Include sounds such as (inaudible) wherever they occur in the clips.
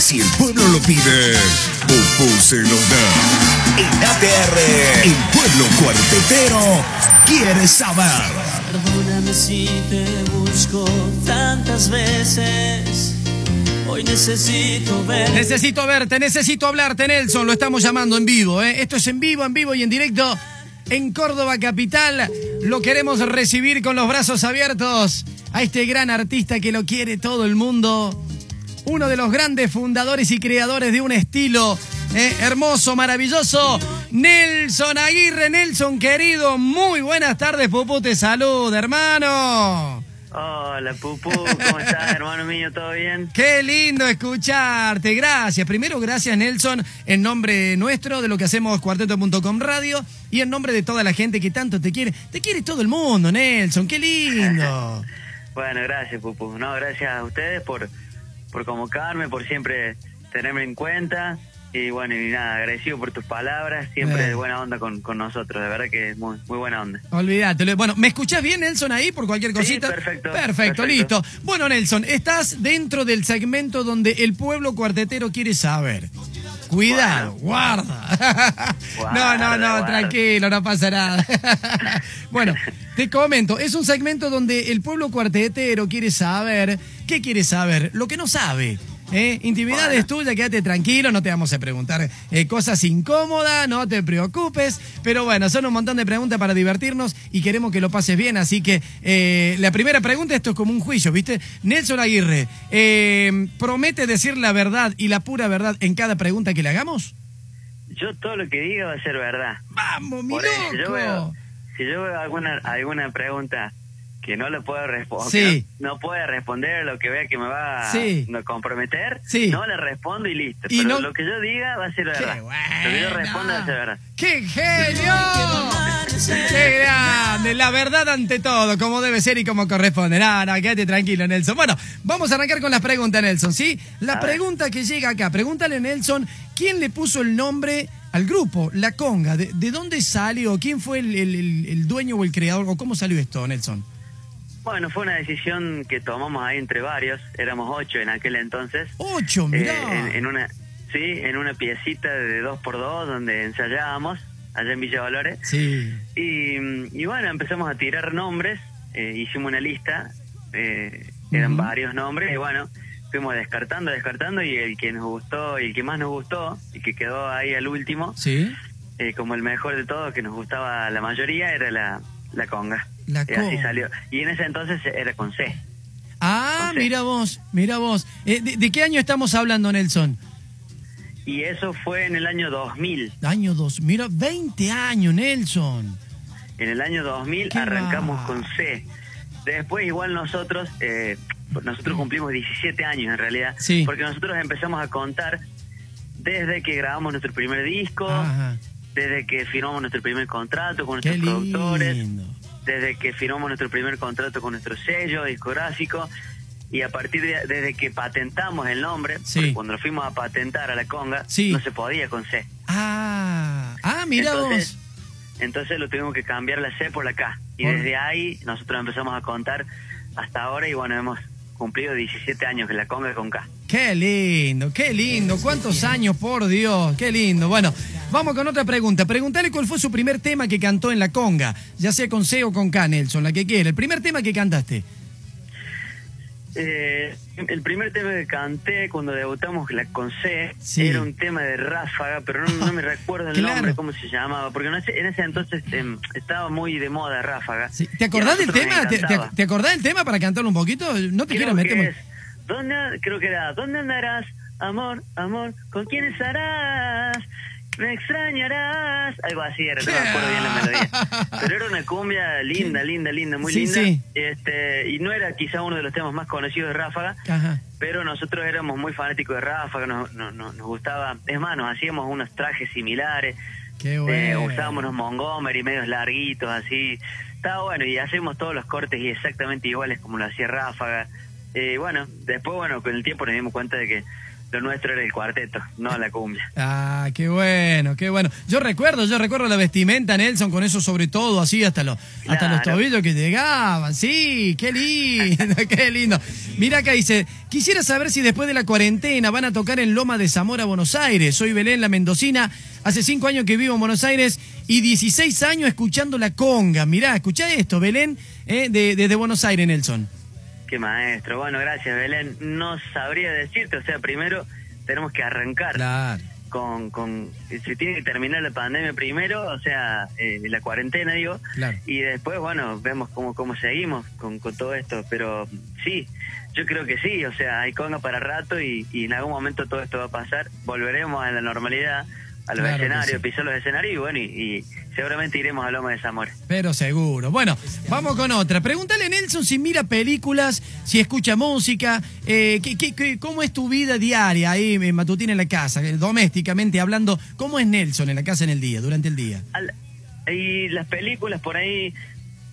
Si el pueblo lo pide, Pupú se lo da. En ATR, el pueblo cuartetero quiere saber. Perdóname si te busco tantas veces. Hoy necesito ver. Necesito verte, necesito hablarte, Nelson. Lo estamos llamando en vivo, ¿eh? Esto es en vivo, en vivo y en directo. En Córdoba Capital lo queremos recibir con los brazos abiertos a este gran artista que lo quiere todo el mundo. Uno de los grandes fundadores y creadores de un estilo ¿eh? hermoso, maravilloso. Nelson Aguirre, Nelson querido, muy buenas tardes, Pupu, te saluda, hermano. Hola, Pupú, ¿cómo estás, (laughs) hermano mío? ¿Todo bien? Qué lindo escucharte, gracias. Primero, gracias Nelson, en nombre nuestro de lo que hacemos cuarteto.com radio y en nombre de toda la gente que tanto te quiere. Te quiere todo el mundo, Nelson, qué lindo. (laughs) Bueno, gracias, Pupú. No, gracias a ustedes por, por convocarme, por siempre tenerme en cuenta. Y bueno, y nada, agradecido por tus palabras, siempre de buena onda con, con nosotros, de verdad que es muy, muy buena onda. Olvídate. Bueno, ¿me escuchás bien, Nelson, ahí por cualquier Sí, cosita? perfecto, Perfecto, perfecto. listo. Bueno, Nelson, estás dentro del segmento donde el pueblo cuartetero quiere saber. Cuidado, guarda. (laughs) no, no, no, guarda. tranquilo, no pasa nada. (laughs) bueno, te comento, es un segmento donde el pueblo cuartetero quiere saber, ¿qué quiere saber? Lo que no sabe. ¿eh? Intimidades tuyas, quédate tranquilo, no te vamos a preguntar eh, cosas incómodas, no te preocupes, pero bueno, son un montón de preguntas para divertirnos y queremos que lo pases bien, así que eh, la primera pregunta, esto es como un juicio, ¿viste? Nelson Aguirre, eh, ¿promete decir la verdad y la pura verdad en cada pregunta que le hagamos? Yo todo lo que diga va a ser verdad. ¡Vamos, mi yo veo, si yo veo alguna, alguna pregunta que no le puedo responder, Sí. no, no puede responder lo que vea que me va Sí. a comprometer, Sí. no le respondo y listo. Y Pero no- lo que yo diga va a ser ¡Qué verdad. Lo que yo responda va a ser verdad. ¡Qué genio! ¡Qué grande! La verdad ante todo, como debe ser y como corresponde. No, no, quédate tranquilo, Nelson. Bueno, vamos a arrancar con las preguntas, Nelson, ¿sí? La A ver. pregunta que llega acá, pregúntale, Nelson, ¿quién le puso el nombre al grupo, La Conga? ¿De, de dónde salió? ¿Quién fue el, el- el- el dueño o el creador? ¿O cómo salió esto, Nelson? Bueno, fue una decisión que tomamos ahí entre varios, éramos ocho en aquel entonces. Ocho, Eh, mirá. en, en una sí, en una piecita de dos por dos donde ensayábamos allá en Villa Valores. Sí. Y, y bueno, empezamos a tirar nombres, eh, hicimos una lista, eh, eran varios nombres, y bueno, fuimos descartando, descartando, y el que nos gustó, y el que más nos gustó, y que quedó ahí al último, ¿Sí? eh, como el mejor de todos, que nos gustaba la mayoría, era la, la conga. La Y así Conga. salió. Y en ese entonces era con C. Ah, mira vos, mira vos. Eh, de, de qué año estamos hablando, Nelson? Y eso fue en el año 2000. Año 2, mira, 20 años, Nelson. En el año 2000 Qué arrancamos va. con C. Después igual nosotros, eh, nosotros cumplimos 17 años en realidad, Sí. porque nosotros empezamos a contar desde que grabamos nuestro primer disco, Ajá. desde que firmamos nuestro primer contrato con Qué nuestros productores, lindo. Desde que firmamos nuestro primer contrato con nuestro sello discográfico y a partir de desde que patentamos el nombre, Sí. porque cuando lo fuimos a patentar a la conga, Sí. no se podía con C. Ah, ah, mira Entonces, vos. Entonces lo tuvimos que cambiar la C por la K. Y desde ahí nosotros empezamos a contar hasta ahora y bueno, hemos cumplido 17 años que la conga con K. Qué lindo, qué lindo. ¿Cuántos años, por Dios? Qué lindo. Bueno, vamos con otra pregunta. Preguntale cuál fue su primer tema que cantó en la conga, ya sea con C o con K, Nelson, la que quiera. El primer tema que cantaste. Eh, el primer tema que canté cuando debutamos la con C Sí. era un tema de ráfaga, pero no, no me recuerdo el (laughs) Claro. nombre, cómo se llamaba, porque en ese, en ese entonces em, estaba muy de moda ráfaga. Sí. ¿Te acordás del tema? ¿Te, acordás del tema para cantarlo un poquito? No te quiero meter. ¿Dónde, creo que era, ¿dónde andarás, amor, amor? ¿Con quién estarás? Me extrañarás. Algo así era, no me acuerdo bien la melodía. (laughs) Pero era una cumbia linda, linda, linda, muy Sí, linda. sí. Este, y no era quizá uno de los temas más conocidos de Ráfaga, Ajá. pero nosotros éramos muy fanáticos de Ráfaga, nos, nos, nos- nos gustaba. Es más, nos hacíamos unos trajes similares. Qué Eh, bueno. usábamos unos Montgomery medios larguitos, así. Estaba bueno, y hacemos todos los cortes y exactamente iguales como lo hacía Ráfaga. Eh, bueno, después, bueno, con el tiempo nos dimos cuenta de que lo nuestro era el cuarteto, no la cumbia. Ah, qué bueno, qué bueno. Yo recuerdo, yo recuerdo la vestimenta, Nelson, con eso sobre todo, así hasta los, hasta los tobillos que llegaban. Sí, qué lindo, (laughs) qué lindo. Mira acá dice, quisiera saber si después de la cuarentena van a tocar en Loma de Zamora, Buenos Aires. Soy Belén, la mendocina. Hace cinco años que vivo en Buenos Aires y 16 años escuchando la conga. Mirá, escuchá esto, Belén, eh, de- desde Buenos Aires, Nelson. Qué maestro. Bueno, gracias, Belén. No sabría decirte, o sea, primero tenemos que arrancar Claro. con, con, se tiene que terminar la pandemia primero, o sea, eh, la cuarentena, digo, Claro. y después, bueno, vemos cómo, cómo seguimos con, con todo esto, pero sí, yo creo que sí, o sea, hay conga para rato y, y en algún momento todo esto va a pasar, volveremos a la normalidad, a los Claro escenarios, sí. pisar los escenarios y bueno, y, y seguramente iremos a Loma de Zamora. Pero seguro. Bueno, vamos con otra. Pregúntale a Nelson si mira películas, si escucha música, eh, ¿qué, qué- qué- cómo es tu vida diaria ahí, en matutina en la casa, eh, domésticamente hablando. ¿Cómo es Nelson en la casa en el día, durante el día? Al- y las películas por ahí,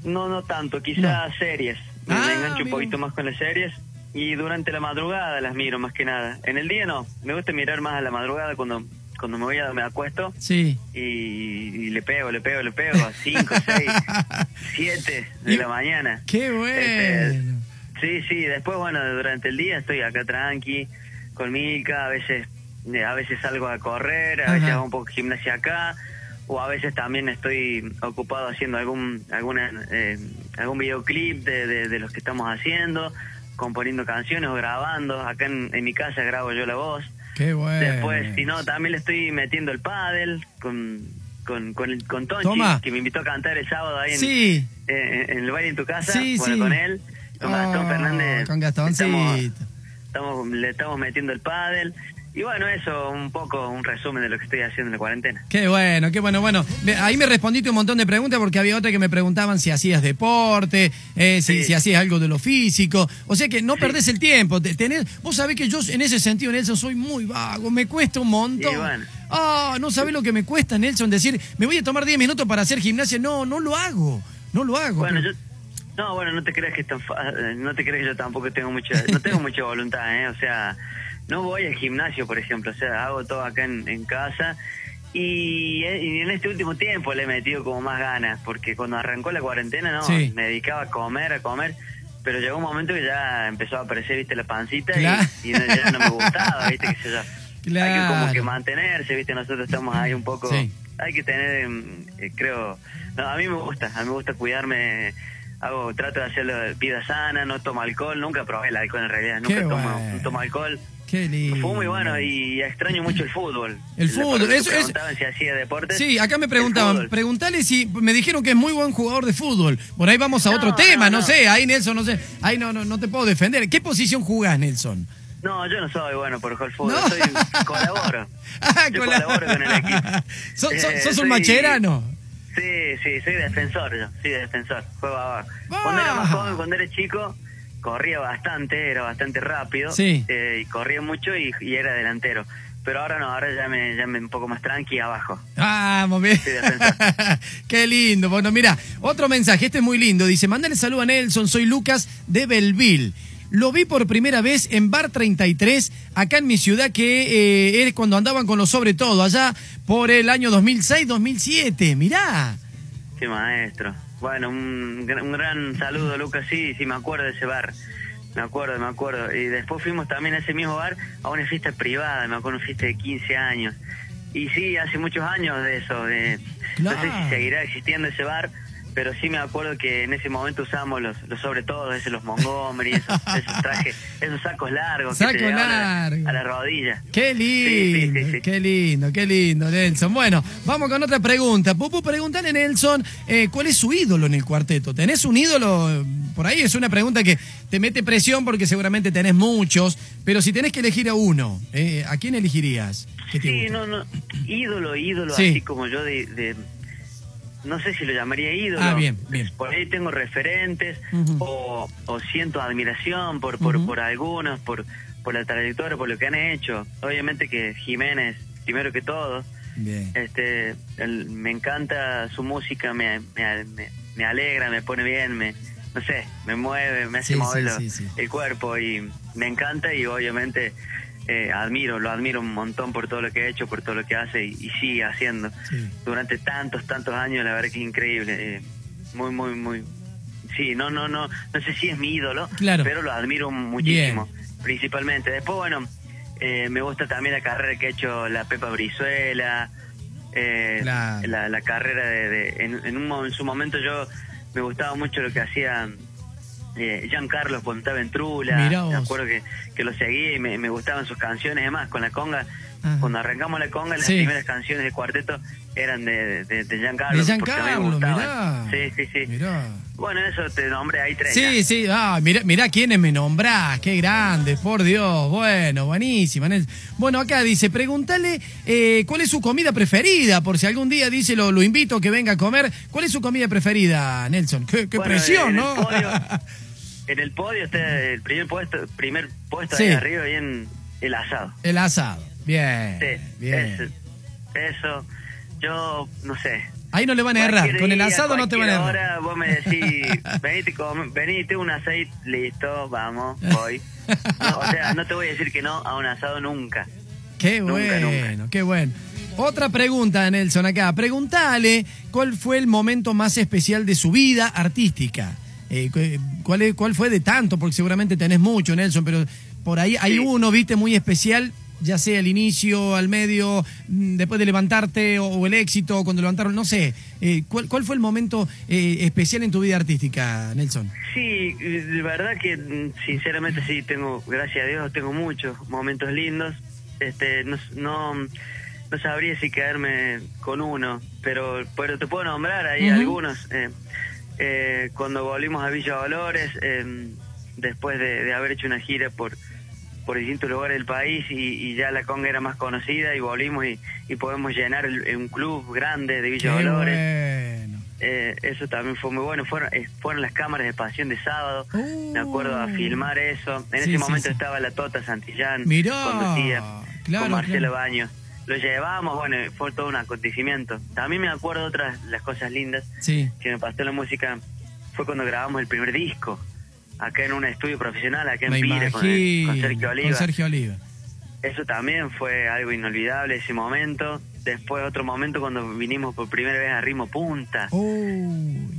no no tanto, quizás series. Me, me Ah, engancho un poquito más con las series y durante la madrugada las miro más que nada. En el día no, me gusta mirar más a la madrugada cuando cuando me voy a me acuesto Sí. y, y le pego, le pego, le pego a 5, 6, 7 de la mañana. ¡Qué Este, bueno! Sí, sí, después, bueno, durante el día estoy acá tranqui, con Milka, a veces, eh, a veces salgo a correr, a veces hago un poco de gimnasia acá, o a veces también estoy ocupado haciendo algún alguna, eh, algún videoclip de, de, de los que estamos haciendo, componiendo canciones o grabando. Acá en, en mi casa grabo yo la voz. ¡Qué bueno! Después, si no, también le estoy metiendo el pádel con, con, con, el- con Tonchi, Toma. que me invitó a cantar el sábado ahí en, Sí. eh, en el baile en tu casa, Sí, bueno, sí. con él, con Gastón Oh, Fernández. Con estamos- le estamos metiendo el pádel. Y bueno, eso, un poco, un resumen de lo que estoy haciendo en la cuarentena. Qué bueno, qué bueno. Bueno, ahí me respondiste un montón de preguntas porque había otra que me preguntaban si hacías deporte, eh, si, Sí. si hacías algo de lo físico. O sea que no perdés el tiempo. te- tenés- vos sabés que yo en ese sentido, Nelson, soy muy vago. Me cuesta un montón. Y bueno. Ah, no sabés lo que me cuesta, Nelson, decir, me voy a tomar 10 minutos para hacer gimnasia. No, no lo hago. No lo hago. Bueno, pero- yo... No, bueno, no te creas que es tan fa- eh, no te creas que yo tampoco tengo mucha, no tengo mucha voluntad, ¿eh? O sea, no voy al gimnasio, por ejemplo, o sea, hago todo acá en, en casa y, eh, y en este último tiempo le he metido como más ganas, porque cuando arrancó la cuarentena, no, Sí. me dedicaba a comer, a comer, pero llegó un momento que ya empezó a aparecer, viste, la pancita Claro. y, y no- ya no me gustaba, viste, que sé yo. Hay que como Claro. que mantenerse, viste, nosotros estamos ahí un poco Sí. hay que tener em, eh, creo no a mí me gusta a mí me gusta cuidarme hago trato de hacerlo vida sana no tomo alcohol nunca probé el alcohol en realidad nunca tomo bueno. tomo alcohol Qué lindo. fue muy bueno y extraño mucho el fútbol El fútbol, eso es- si hacía deporte Sí, acá me preguntaban, preguntale si, me dijeron que es muy buen jugador de fútbol. Por ahí vamos a No, otro tema, no, sé, ahí Nelson, no sé, ahí no, no, no te puedo defender. ¿Qué posición jugás, Nelson? no yo no soy bueno por jugar fútbol soy (laughs) colaboro Ah, yo colaboro con el equipo (laughs) ¿Sos, Eh, sos un soy- macherano? Sí, sí, soy defensor yo, sí, defensor, juego abajo. Cuando era más Ah. joven, cuando era chico, corría bastante, era bastante rápido, Sí. eh, y corría mucho y, y era delantero. Pero ahora no, ahora ya me, ya me un poco más tranqui abajo. Vamos, bien. Sí, defensor. (laughs) Qué lindo. Bueno, mira, otro mensaje, este es muy lindo. Dice, mándale saludo a Nelson, soy Lucas de Belville. Lo vi por primera vez en Bar 33, acá en mi ciudad, que eh, es cuando andaban con los sobre todo, allá por el año 2006-2007. Mirá. Sí, maestro. Bueno, un, gran- un gran saludo, Lucas. Sí, sí, me acuerdo de ese bar. Me acuerdo, me acuerdo. Y después fuimos también a ese mismo bar a una fiesta privada, me acuerdo, una fiesta de 15 años. Y sí, hace muchos años de eso. De, No sé si seguirá existiendo ese bar, pero sí me acuerdo que en ese momento usábamos los, los sobre todo, esos, los Montgomery, esos, (laughs) esos trajes, esos sacos largos que te a, la rodilla. Qué lindo, Sí, sí, sí, qué lindo, qué lindo, Nelson. Bueno, vamos con otra pregunta. Pupu, pregúntale, Nelson, eh, ¿cuál es su ídolo en el cuarteto? ¿Tenés un ídolo? Por ahí es una pregunta que te mete presión porque seguramente tenés muchos, pero si tenés que elegir a uno, eh, ¿a quién elegirías? ¿Qué te Sí, no, no, ídolo, ídolo, Sí. así como yo de, de- no sé si lo llamaría ídolo. Ah, bien, bien. Por ahí tengo referentes o, o siento admiración por, por, por algunos, por, por la trayectoria, por lo que han hecho. Obviamente que Jiménez, primero que todo, Bien. este, me encanta su música, me, me, me- me alegra, me pone bien, me, no sé, me mueve, me hace Sí, mover sí. el cuerpo y me encanta y obviamente eh, admiro, lo admiro un montón por todo lo que ha hecho, por todo lo que hace y, y sigue haciendo Sí. durante tantos, tantos años, la verdad que es increíble. eh, muy, muy, muy. Sí, no, no, no, no sé si es mi ídolo, Claro. pero lo admiro muchísimo, principalmente. Después, bueno, eh, me gusta también la carrera que ha hecho la Pepa Brizuela, eh, Claro. la, la carrera de... de- en, en, un, en su momento yo me gustaba mucho lo que hacía eh, Giancarlo cuando estaba en Trula. Mirá Me acuerdo que, que lo seguía y me, me gustaban sus canciones. Además, con la conga, cuando arrancamos la conga, las Sí. primeras canciones de cuarteto eran de, de, de Giancarlo. De Giancarlo, mirá. Sí, sí, sí. Mirá. Bueno, eso te nombré ahí tres. Sí, ya. sí, ah, mira, mira quiénes me nombrás, qué grande, por Dios, bueno, buenísima. Nelson. Bueno, acá dice, pregúntale eh, cuál es su comida preferida, por si algún día dice, lo, lo invito a que venga a comer, ¿cuál es su comida preferida, Nelson? Qué, qué Bueno, presión, ¿no? (laughs) En el podio está el primer puesto, primer puesto Sí. ahí arriba, bien el asado. El asado, bien, Sí, bien. Eso, eso, yo no sé. Ahí no le van a errar, con el asado no te van a errar. hora vos me decís, (laughs) venite, come- venite un aceite, listo, vamos, voy. No, o sea, no te voy a decir que no a un asado nunca. Qué Nunca, bueno, nunca. qué bueno. Otra pregunta, Nelson, acá. Preguntale cuál fue el momento más especial de su vida artística. Eh, cu- ¿cuál, es- ¿Cuál fue de tanto? Porque seguramente tenés mucho, Nelson, pero por ahí hay Sí. uno, viste, muy especial, ya sea el inicio, al medio, mm, después de levantarte o, o el éxito, cuando levantaron, no sé. Eh, ¿cuál, cuál fue el momento eh, especial en tu vida artística, Nelson? Sí, de verdad que mm, sinceramente sí, tengo, gracias a Dios, tengo muchos momentos lindos. Este, no, no, no sabría si quedarme con uno, pero, pero te puedo nombrar ahí algunos. Eh, eh, cuando volvimos a Villa Dolores, eh, después de, de haber hecho una gira por por distintos lugares del país y, y ya la conga era más conocida y volvimos y, y podemos llenar el- un club grande de Villa Qué Dolores. bueno. Eh, eso también fue muy bueno. Fueron, eh, fueron las cámaras de Pasión de Sábado. Uh. Me acuerdo a filmar eso. En Sí, ese momento sí. estaba la Tota Santillán. Mirá, claro, con Marcelo claro. Baños. Lo llevamos, bueno, fue todo un acontecimiento. También me acuerdo otras las cosas lindas Sí. que me pasó en la música. Fue cuando grabamos el primer disco. Acá en un estudio profesional, acá en Me Pire, con, el- imagino. con Sergio Oliva. Con Sergio Oliva. Eso también fue algo inolvidable ese momento. Después otro momento cuando vinimos por primera vez a Ritmo Punta. Uy.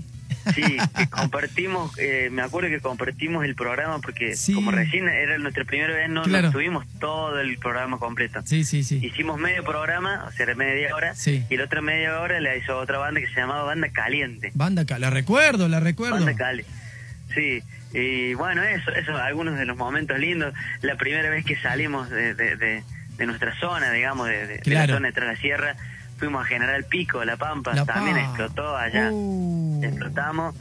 Sí, que compartimos, eh, me acuerdo que compartimos el programa porque Sí. como recién era nuestra primera vez, no Claro. nos tuvimos todo el programa completo. Sí, sí, sí. Hicimos medio programa, o sea, era media hora, Sí. y la otra media hora la hizo otra banda que se llamaba Banda Caliente. Banda acá, la recuerdo, la recuerdo. Banda Cali. Sí, y bueno, eso, eso, algunos de los momentos lindos. La primera vez que salimos de, de, de- de nuestra zona, digamos, de, de- de Claro. la zona de Tras la Sierra, fuimos a General Pico, La Pampa, La también Pampa. explotó allá. Uh. Explotamos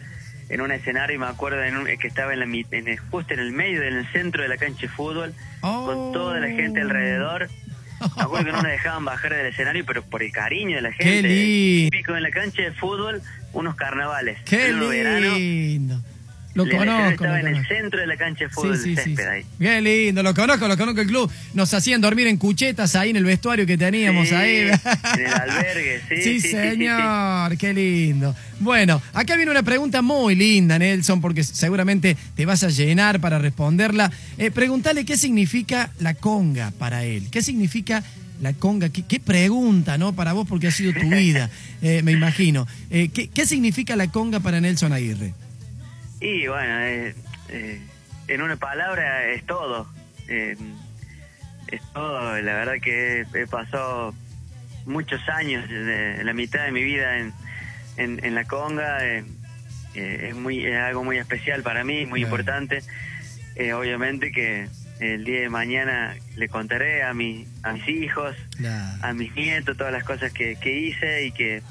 en un escenario, y me acuerdo en un- que estaba en la, en justo en el medio, en el centro de la cancha de fútbol, Oh. con toda la gente alrededor. Me acuerdo que no nos (laughs) dejaban bajar del escenario, pero por el cariño de la Qué gente. lindo. Pico en la cancha de fútbol, unos carnavales. Qué verano, lindo. Lo conozco, estaba lo en el centro de la cancha de fútbol, Sí, sí, sí, césped sí. ahí. Qué lindo, lo conozco, lo conozco el club. Nos hacían dormir en cuchetas ahí en el vestuario que teníamos ahí. en el (laughs) albergue, sí, sí, sí, sí, señor, qué lindo. Bueno, acá viene una pregunta muy linda, Nelson, porque seguramente te vas a llenar para responderla. Eh, preguntale qué significa la conga para él. ¿Qué significa la conga? ¿Qué, qué pregunta, no? Para vos, porque ha sido tu (laughs) vida, eh, me imagino. Eh, ¿qué, ¿Qué significa la conga para Nelson Aguirre? Y bueno, eh, eh, en una palabra es todo. Eh, es todo. La verdad que he, he pasado muchos años, de, la mitad de mi vida en, en, en la conga. eh, eh, es, muy, es algo muy especial para mí, muy importante. Eh, obviamente que el día de mañana le contaré a, mi, a mis hijos, a mis nietos todas las cosas que, que hice y que,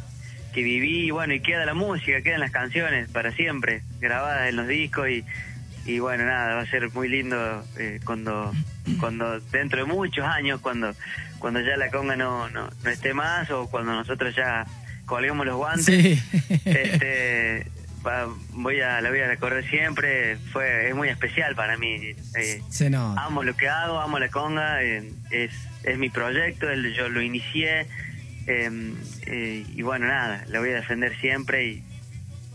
que viví y bueno y queda la música quedan las canciones para siempre grabadas en los discos y, y bueno nada va a ser muy lindo eh, cuando cuando dentro de muchos años cuando cuando ya la conga no, no, no esté más o cuando nosotros ya colguemos los guantes Sí. este va- voy a la voy a recordar siempre fue es muy especial para mí eh, amo lo que hago, amo la conga, eh, es, es mi proyecto, el- yo lo inicié eh, eh, y bueno, nada, la voy a defender siempre y,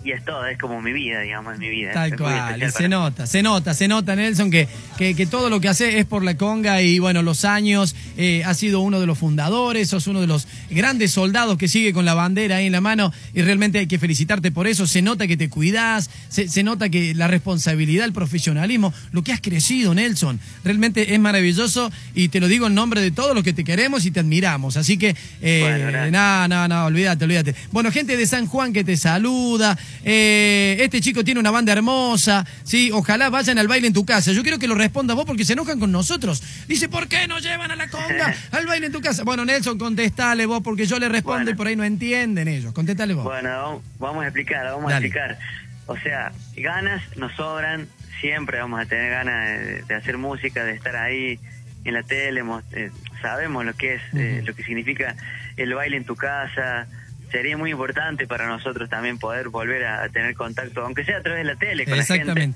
y es todo, es como mi vida, digamos, es mi vida. Tal cual, se para nota, se nota, se nota, Nelson, que, que, que todo lo que hace es por la conga y bueno, los años, eh, has sido uno de los fundadores, sos uno de los grandes soldados que sigue con la bandera ahí en la mano y realmente hay que felicitarte por eso, se nota que te cuidás, se, se nota que la responsabilidad, el profesionalismo, lo que has crecido, Nelson, realmente es maravilloso y te lo digo en nombre de todos los que te queremos y te admiramos, así que, eh, Bueno, no, no, no, olvídate, olvídate. Bueno, gente de San Juan que te saluda. Eh, este chico tiene una banda hermosa. Sí, ojalá vayan al baile en tu casa. Yo quiero que lo respondas vos porque se enojan con nosotros. Dice, ¿por qué no llevan a la conga (laughs) al baile en tu casa? Bueno, Nelson, contestale vos porque yo le respondo Bueno. y por ahí no entienden ellos. Contestale vos. Bueno, vamos- a explicar, vamos Dale. a explicar. O sea, ganas nos sobran, siempre vamos a tener ganas de, de hacer música, de estar ahí en la tele, eh, sabemos lo que es, eh, lo que significa el baile en tu casa. Sería muy importante para nosotros también poder volver a, a tener contacto, aunque sea a través de la tele, con la gente.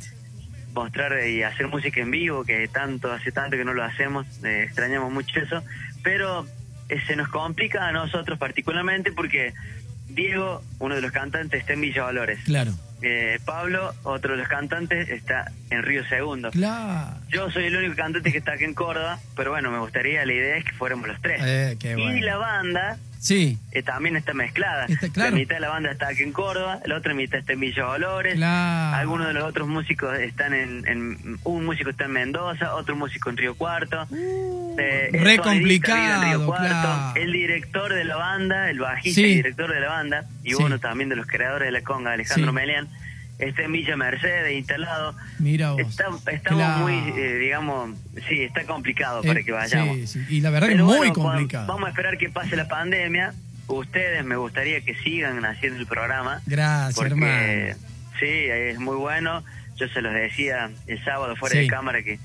Mostrar y hacer música en vivo, que tanto hace tanto que no lo hacemos, eh, extrañamos mucho eso, pero eh, se nos complica a nosotros particularmente porque Diego, uno de los cantantes, está en Villa Valores. Claro. Eh, Pablo, otro de los cantantes, está en Río Segundo. Claro. Yo soy el único cantante que está aquí en Córdoba, pero bueno, me gustaría, la idea es que fuéramos los tres. Eh, qué Y bueno. la banda Sí, eh, también está mezclada. Está claro. La mitad de la banda está aquí en Córdoba, la otra mitad está en Villa Dolores. Claro. Algunos de los otros músicos están en, en- Un músico está en Mendoza, otro músico en Río Cuarto. eh, el re complicado, vive en Río Cuarto, claro. El director de la banda, el bajista Sí. director de la banda, y Sí. uno también de los creadores de la conga, Alejandro Sí. Melian, está en Villa Mercedes instalado. mira vos. Está, estamos Claro. muy, eh, digamos, sí, está complicado para Eh, que vayamos. sí, sí. Y la verdad Pero muy bueno, complicado. Vamos a esperar que pase la pandemia. Ustedes me gustaría que sigan haciendo el programa. Gracias, porque, hermano. Sí, es muy bueno. Yo se los decía el sábado fuera Sí. de cámara que,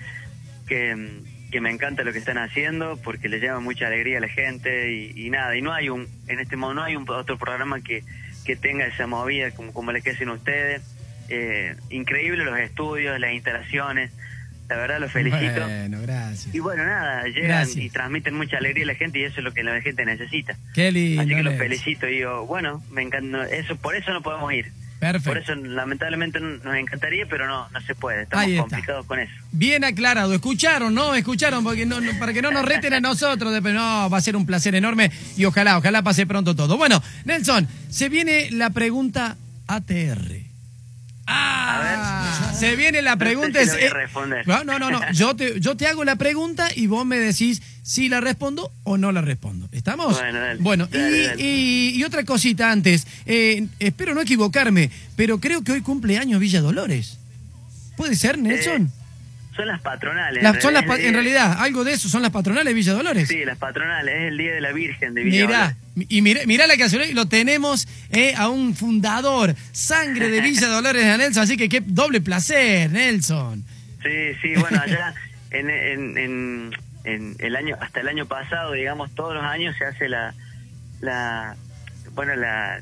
que, que me encanta lo que están haciendo porque le lleva mucha alegría a la gente y, y nada. Y no hay un, en este momento no hay un otro programa que, que tenga esa movida como, como la que hacen ustedes. Eh, increíble los estudios, las instalaciones. La verdad los felicito. Bueno, gracias. Y bueno, nada, llegan Gracias. y transmiten mucha alegría a la gente y eso es lo que la gente necesita. Qué lindo. Así que los felicito y digo, bueno, me encanta, eso, por eso no podemos ir. Perfecto. Por eso lamentablemente nos encantaría, pero no, no se puede, estamos complicados con eso. Bien aclarado, escucharon, ¿no? Escucharon, porque no, no- para que no nos reten a nosotros. de- no, va a ser un placer enorme y ojalá, ojalá pase pronto todo. Bueno, Nelson, se viene la pregunta ATR. Ah, se viene la pregunta. (laughs) No sé si es- lo voy a eh, no, no, no, no. (laughs) Yo te, yo te hago la pregunta y vos me decís si la respondo o no la respondo. ¿Estamos? Bueno, dale. Bueno, y, Dale, y- y otra cosita antes. Eh, espero no equivocarme, pero creo que hoy cumple años Villa Dolores. ¿Puede ser, Nelson? Son las patronales. Las- son las, pa- en realidad, algo de eso, son las patronales de Villa Dolores. Sí, las patronales, es el Día de la Virgen de Villa Mirá, Dolores. y mirá, mirá la casualidad, lo tenemos eh, a un fundador, sangre de Villa (laughs) Dolores de Nelson, así que qué doble placer, Nelson. Sí, sí, bueno, allá en, en, en, en el año, hasta el año pasado, digamos, todos los años se hace la, la bueno, la,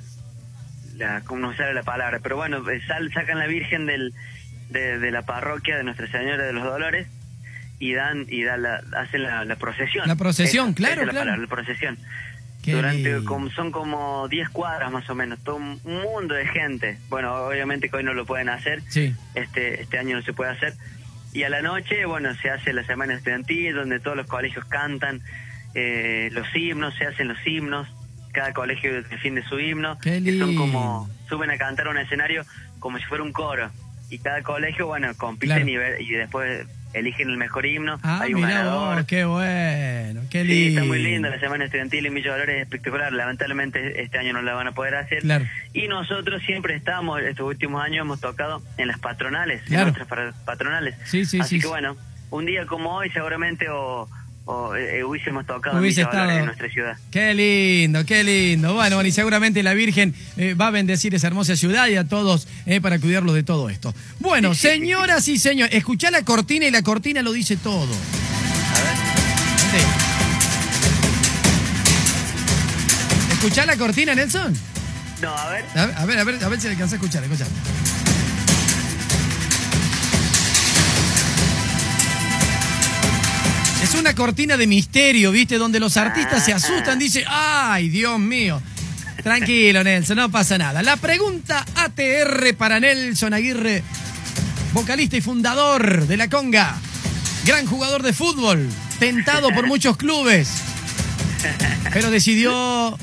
la, ¿cómo no sale la palabra? Pero bueno, eh, sal, sacan la Virgen del, de, de la parroquia de Nuestra Señora de los Dolores y dan, y dan la, hacen la, la procesión. La procesión, Esa- claro, esa es la claro. la procesión. Qué Durante, como, son como 10 cuadras más o menos, todo un mundo de gente. Bueno, obviamente que hoy no lo pueden hacer, Sí. este este año no se puede hacer y a la noche bueno se hace la semana estudiantil donde todos los colegios cantan eh, los himnos se hacen los himnos cada colegio defiende su himno Qué que son como suben a cantar a un escenario como si fuera un coro y cada colegio bueno compiten Claro. y, y después eligen el mejor himno Ah, hay un mirá ganador vos, qué bueno, qué Sí, lindo. está muy linda la semana estudiantil en Villa Dolores, es espectacular. Lamentablemente este año no la van a poder hacer. Claro. Y nosotros siempre estamos, estos últimos años hemos tocado en las patronales, Claro. en nuestras pa- patronales. Sí, sí, Así sí, que sí. bueno, un día como hoy seguramente o, o, eh, hubiésemos tocado Hubiese en estado- nuestra ciudad. Qué lindo, qué lindo. Bueno, bueno, y seguramente la Virgen eh, va a bendecir esa hermosa ciudad y a todos eh, para cuidarlos de todo esto. Bueno, señoras y señores, escuchá la cortina y la cortina lo dice todo. A ver. ¿Escuchá la cortina, Nelson? No, a ver. A ver, a ver, a ver, a ver si alcanza a escuchar, escuchar. Es una cortina de misterio, ¿viste? Donde los artistas se asustan, dice, ¡ay, Dios mío! Tranquilo, Nelson, no pasa nada. La pregunta ATR para Nelson Aguirre, vocalista y fundador de La Conga, gran jugador de fútbol, tentado por muchos clubes, pero decidió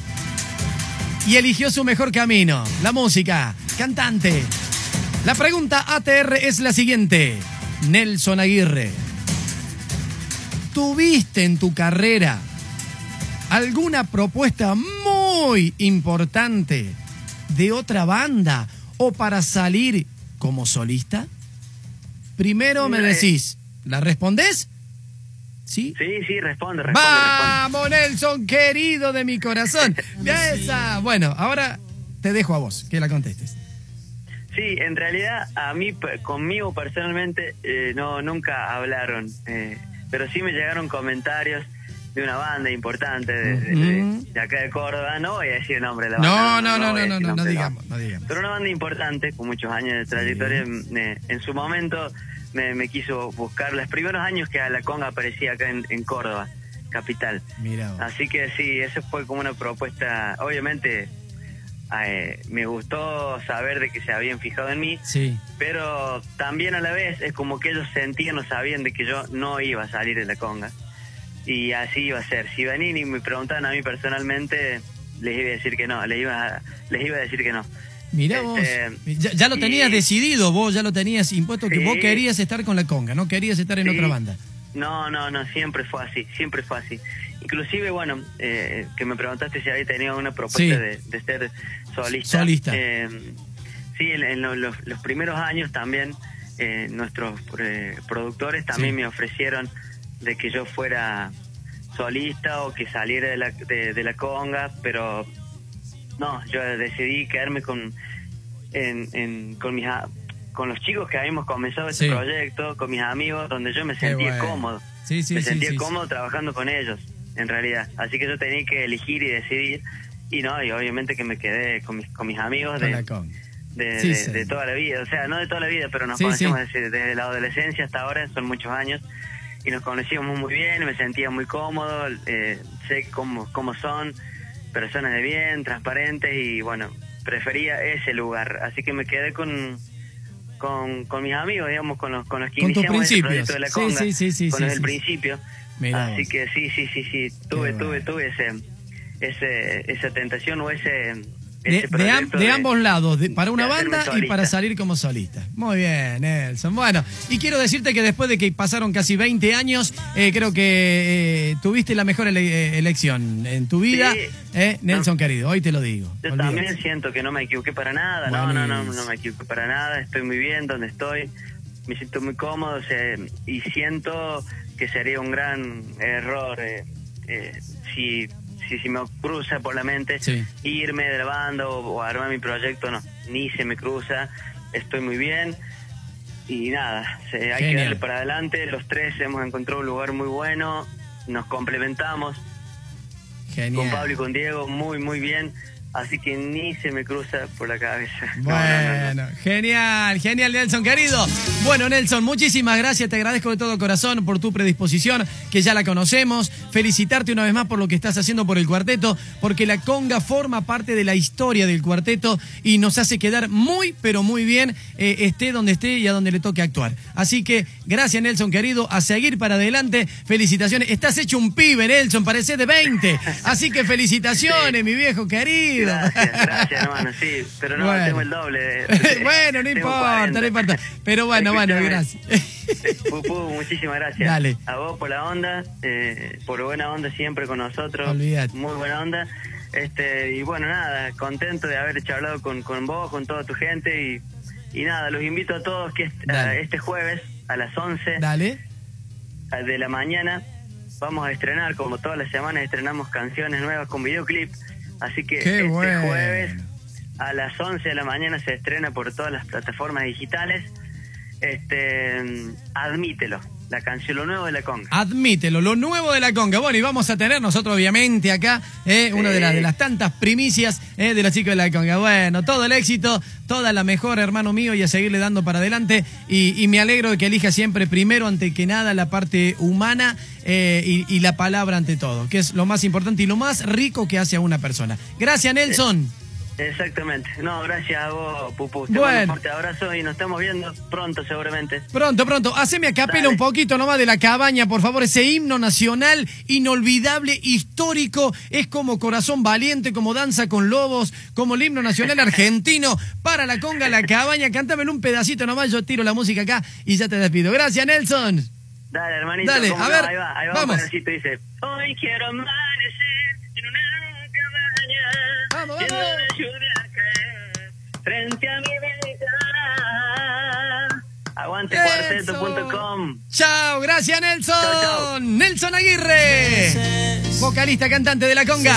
y eligió su mejor camino, la música, cantante. La pregunta ATR es la siguiente, Nelson Aguirre. ¿Tuviste en tu carrera alguna propuesta muy importante de otra banda o para salir como solista? Primero me Eh. decís, ¿la respondés? ¿Sí? Sí, sí, responde, responde, responde. Vamos, Nelson, querido de mi corazón. (laughs) Esa. Bueno, ahora te dejo a vos que la contestes. Sí, en realidad a mí, conmigo personalmente, eh, no nunca hablaron, eh, pero sí me llegaron comentarios de una banda importante de, de- de- Ujú. de acá de Córdoba. No voy a decir el nombre de la banda. no, no, no, no, no, no digamos, no digamos. Pero una banda importante, con muchos años de trayectoria, me- en su momento me, me quiso buscar los primeros años que a la conga aparecía acá en, en Córdoba, capital. Mira. Así que sí, eso fue como una propuesta. Obviamente, eh, me gustó saber de que se habían fijado en mí, Sí. pero también a la vez es como que ellos sentían o sabían de que yo no iba a salir de la conga. Y así iba a ser. Si venían y me preguntaban a mí personalmente, les iba a decir que no, les iba a, les iba a decir que no. Mirá vos. Este, Ya, ya lo tenías y- decidido, vos ya lo tenías impuesto que Sí. vos querías estar con la conga, no querías estar en Sí. otra banda. No, no, no, siempre fue así, siempre fue así. Inclusive, bueno, eh, que me preguntaste si había tenido una propuesta Sí. de, de ser solista. Solista. Eh, sí, en, en lo- los, los primeros años también eh, nuestros eh, productores también Sí. me ofrecieron de que yo fuera solista o que saliera de la, de, de la conga, pero no, yo decidí quedarme con, en, en- con mis con los chicos que habíamos comenzado este Sí. proyecto, con mis amigos, donde yo me sentía bueno. cómodo. Sí, sí, me sí, sentía cómodo trabajando con ellos, en realidad. Así que yo tenía que elegir y decidir. Y no, y obviamente que me quedé con mis, con mis amigos de, la conga. de, Sí, de- sí. de toda la vida. O sea, no de toda la vida, pero nos Sí, conocemos sí. Desde, desde la adolescencia hasta ahora, son muchos años. Y nos conocíamos muy bien, me sentía muy cómodo, eh, sé cómo, cómo son, personas de bien, transparentes y bueno, prefería ese lugar. Así que me quedé con, con, con mis amigos, digamos, con los, con los que Con iniciamos ese principios. proyecto de la conga, con los del principio. Mirá Así vos. que sí, sí, sí, sí, tuve, tuve, bueno. tuve ese, ese, esa tentación o ese... De, ese de am- de ambos lados, de- para una banda y para salir como solista. Muy bien, Nelson. Bueno, y quiero decirte que después de que pasaron casi 20 años, eh, creo que eh, tuviste la mejor ele- eh, elección en tu vida, Sí. eh, Nelson querido. Hoy te lo digo. Yo olvídate. también siento que no me equivoqué para nada, no, no, no, no me equivoqué para nada, estoy muy bien donde estoy, me siento muy cómodo o sea, y siento que sería un gran error eh, eh, si, si, si me cruza por la mente Sí. irme de la banda o, o armar mi proyecto, no, ni se me cruza, estoy muy bien y nada, se- hay que darle para adelante, los tres hemos encontrado un lugar muy bueno, nos complementamos, Genial. con Pablo y con Diego muy muy bien así que ni se me cruza por la cabeza (laughs) No, no, no, no. Bueno, genial, genial Nelson, querido. Bueno, Nelson, muchísimas gracias, te agradezco de todo corazón por tu predisposición, que ya la conocemos. Felicitarte una vez más por lo que estás haciendo por el cuarteto, porque la conga forma parte de la historia del cuarteto y nos hace quedar muy, pero muy bien, eh, esté donde esté y a donde le toque actuar. Así que, gracias Nelson, querido, a seguir para adelante. Felicitaciones. Estás hecho un pibe, Nelson, parece de 20. (laughs) Así que felicitaciones, mi viejo querido. Gracias gracias hermano sí pero no Bueno. tengo el doble (laughs) bueno, no importa, 40. no importa. Pero bueno, bueno, Escúchame. gracias. Pupu, muchísimas gracias Dale. a vos por la onda eh, por buena onda siempre con nosotros Olvídate. muy buena onda este y bueno nada contento de haber charlado con, con vos con toda tu gente y, y nada los invito a todos que a este jueves a las 11 Dale. de la mañana vamos a estrenar, como todas las semanas estrenamos canciones nuevas con videoclip, así que Qué este bueno. jueves a las 11 de la mañana se estrena por todas las plataformas digitales. Este, admítelo. La canción Lo Nuevo de la Conga. Admítelo, lo nuevo de la conga. Bueno, y vamos a tener nosotros, obviamente, acá eh, una de las, de las tantas primicias eh, de los chicos de la conga. Bueno, todo el éxito, toda la mejor, hermano mío, y a seguirle dando para adelante. Y, y me alegro de que elija siempre, primero, ante que nada, la parte humana eh, y, y la palabra ante todo, que es lo más importante y lo más rico que hace a una persona. Gracias, Nelson. Exactamente. No, gracias a vos, Pupu. Te Bueno. mando un fuerte abrazo y nos estamos viendo pronto seguramente. Pronto, pronto. Haceme a capela un poquito nomás de la cabaña, por favor. Ese himno nacional, inolvidable, histórico. Es como Corazón Valiente, como Danza con Lobos, como el himno nacional (laughs) argentino. Para la conga, la cabaña. Cántamelo un pedacito nomás. Yo tiro la música acá y ya te despido. Gracias, Nelson. Dale, hermanito. Dale, ¿cómo a ver, Ahí va, ahí va vamos. dice. Hoy quiero amanecer Vamos, vamos. frente a mi ventana. Aguante Eso. cuarteto.com. Chao, gracias, Nelson. Chao, chao. Nelson Aguirre. Vocalista, cantante de la conga.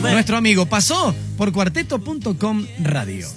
Nuestro amigo pasó por cuarteto.com radio.